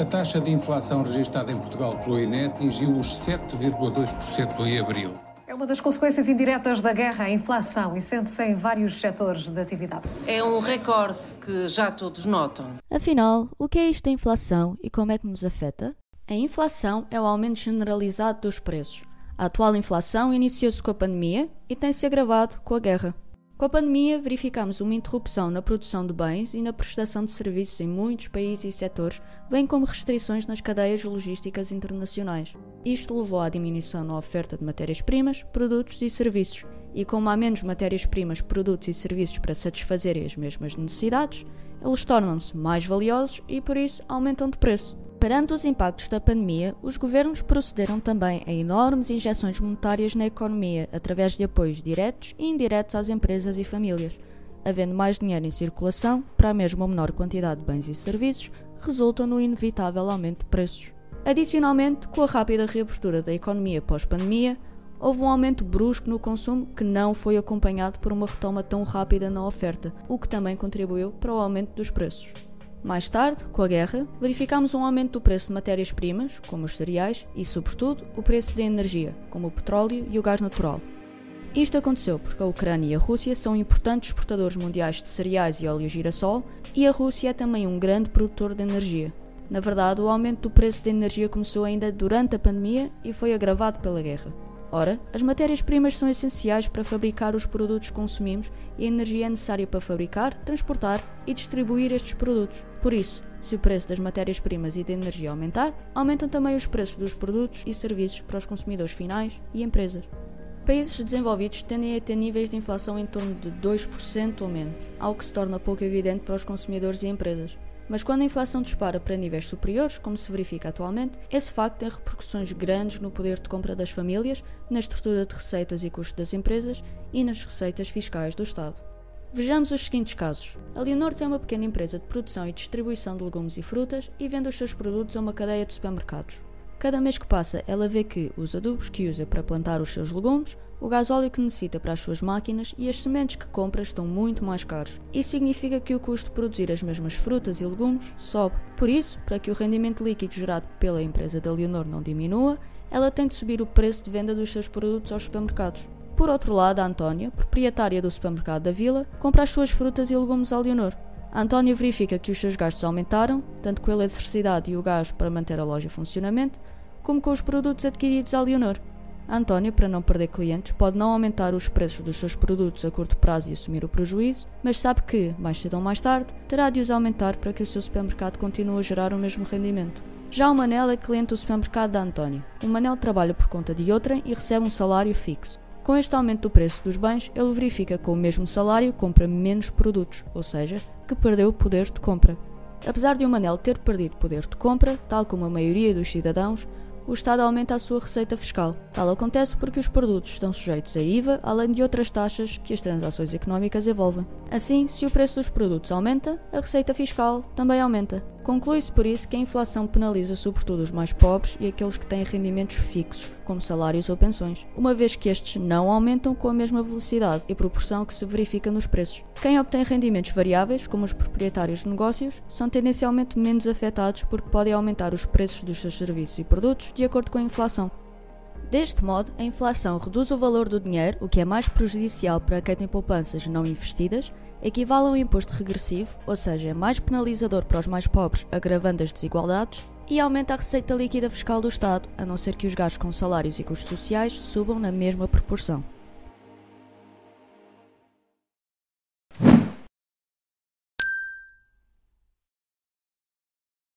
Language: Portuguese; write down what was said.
A taxa de inflação registrada em Portugal pelo INE atingiu os 7,2% em abril. É uma das consequências indiretas da guerra, a inflação, e sente-se em vários setores de atividade. É um recorde que já todos notam. Afinal, o que é isto da inflação e como é que nos afeta? A inflação é o aumento generalizado dos preços. A atual inflação iniciou-se com a pandemia e tem-se agravado com a guerra. Com a pandemia, verificamos uma interrupção na produção de bens e na prestação de serviços em muitos países e setores, bem como restrições nas cadeias logísticas internacionais. Isto levou à diminuição na oferta de matérias-primas, produtos e serviços, e como há menos matérias-primas, produtos e serviços para satisfazerem as mesmas necessidades, eles tornam-se mais valiosos e por isso aumentam de preço. Perante os impactos da pandemia, os governos procederam também a enormes injeções monetárias na economia através de apoios diretos e indiretos às empresas e famílias. Havendo mais dinheiro em circulação, para a mesma menor quantidade de bens e serviços, resulta no inevitável aumento de preços. Adicionalmente, com a rápida reabertura da economia pós-pandemia, houve um aumento brusco no consumo que não foi acompanhado por uma retoma tão rápida na oferta, o que também contribuiu para o aumento dos preços. Mais tarde, com a guerra, verificamos um aumento do preço de matérias-primas, como os cereais, e, sobretudo, o preço da energia, como o petróleo e o gás natural. Isto aconteceu porque a Ucrânia e a Rússia são importantes exportadores mundiais de cereais e óleo girassol, e a Rússia é também um grande produtor de energia. Na verdade, o aumento do preço da energia começou ainda durante a pandemia e foi agravado pela guerra. Ora, as matérias-primas são essenciais para fabricar os produtos que consumimos e a energia é necessária para fabricar, transportar e distribuir estes produtos. Por isso, se o preço das matérias-primas e da energia aumentar, aumentam também os preços dos produtos e serviços para os consumidores finais e empresas. Países desenvolvidos tendem a ter níveis de inflação em torno de 2% ou menos, algo que se torna pouco evidente para os consumidores e empresas. Mas quando a inflação dispara para níveis superiores, como se verifica atualmente, esse facto tem repercussões grandes no poder de compra das famílias, na estrutura de receitas e custos das empresas e nas receitas fiscais do Estado. Vejamos os seguintes casos. A Leonor tem uma pequena empresa de produção e distribuição de legumes e frutas e vende os seus produtos a uma cadeia de supermercados. Cada mês que passa, ela vê que os adubos que usa para plantar os seus legumes, o gasóleo que necessita para as suas máquinas e as sementes que compra estão muito mais caros. Isso significa que o custo de produzir as mesmas frutas e legumes sobe. Por isso, para que o rendimento líquido gerado pela empresa da Leonor não diminua, ela tem de subir o preço de venda dos seus produtos aos supermercados. Por outro lado, a Antónia, proprietária do supermercado da vila, compra as suas frutas e legumes à Leonor. A Antónia verifica que os seus gastos aumentaram, tanto com a eletricidade e o gás para manter a loja em funcionamento, como com os produtos adquiridos à Leonor. A Antónia, para não perder clientes, pode não aumentar os preços dos seus produtos a curto prazo e assumir o prejuízo, mas sabe que, mais cedo ou mais tarde, terá de os aumentar para que o seu supermercado continue a gerar o mesmo rendimento. Já o Manel é cliente do supermercado da Antónia. O Manel trabalha por conta de outrem e recebe um salário fixo. Com este aumento do preço dos bens, ele verifica que com o mesmo salário compra menos produtos, ou seja, que perdeu poder de compra. Apesar de o Manel ter perdido poder de compra, tal como a maioria dos cidadãos, o Estado aumenta a sua receita fiscal. Tal acontece porque os produtos estão sujeitos a IVA, além de outras taxas que as transações económicas envolvem. Assim, se o preço dos produtos aumenta, a receita fiscal também aumenta. Conclui-se por isso que a inflação penaliza sobretudo os mais pobres e aqueles que têm rendimentos fixos, como salários ou pensões, uma vez que estes não aumentam com a mesma velocidade e proporção que se verifica nos preços. Quem obtém rendimentos variáveis, como os proprietários de negócios, são tendencialmente menos afetados porque podem aumentar os preços dos seus serviços e produtos de acordo com a inflação. Deste modo, a inflação reduz o valor do dinheiro, o que é mais prejudicial para quem tem poupanças não investidas, equivale a um imposto regressivo, ou seja, é mais penalizador para os mais pobres, agravando as desigualdades, e aumenta a receita líquida fiscal do Estado, a não ser que os gastos com salários e custos sociais subam na mesma proporção.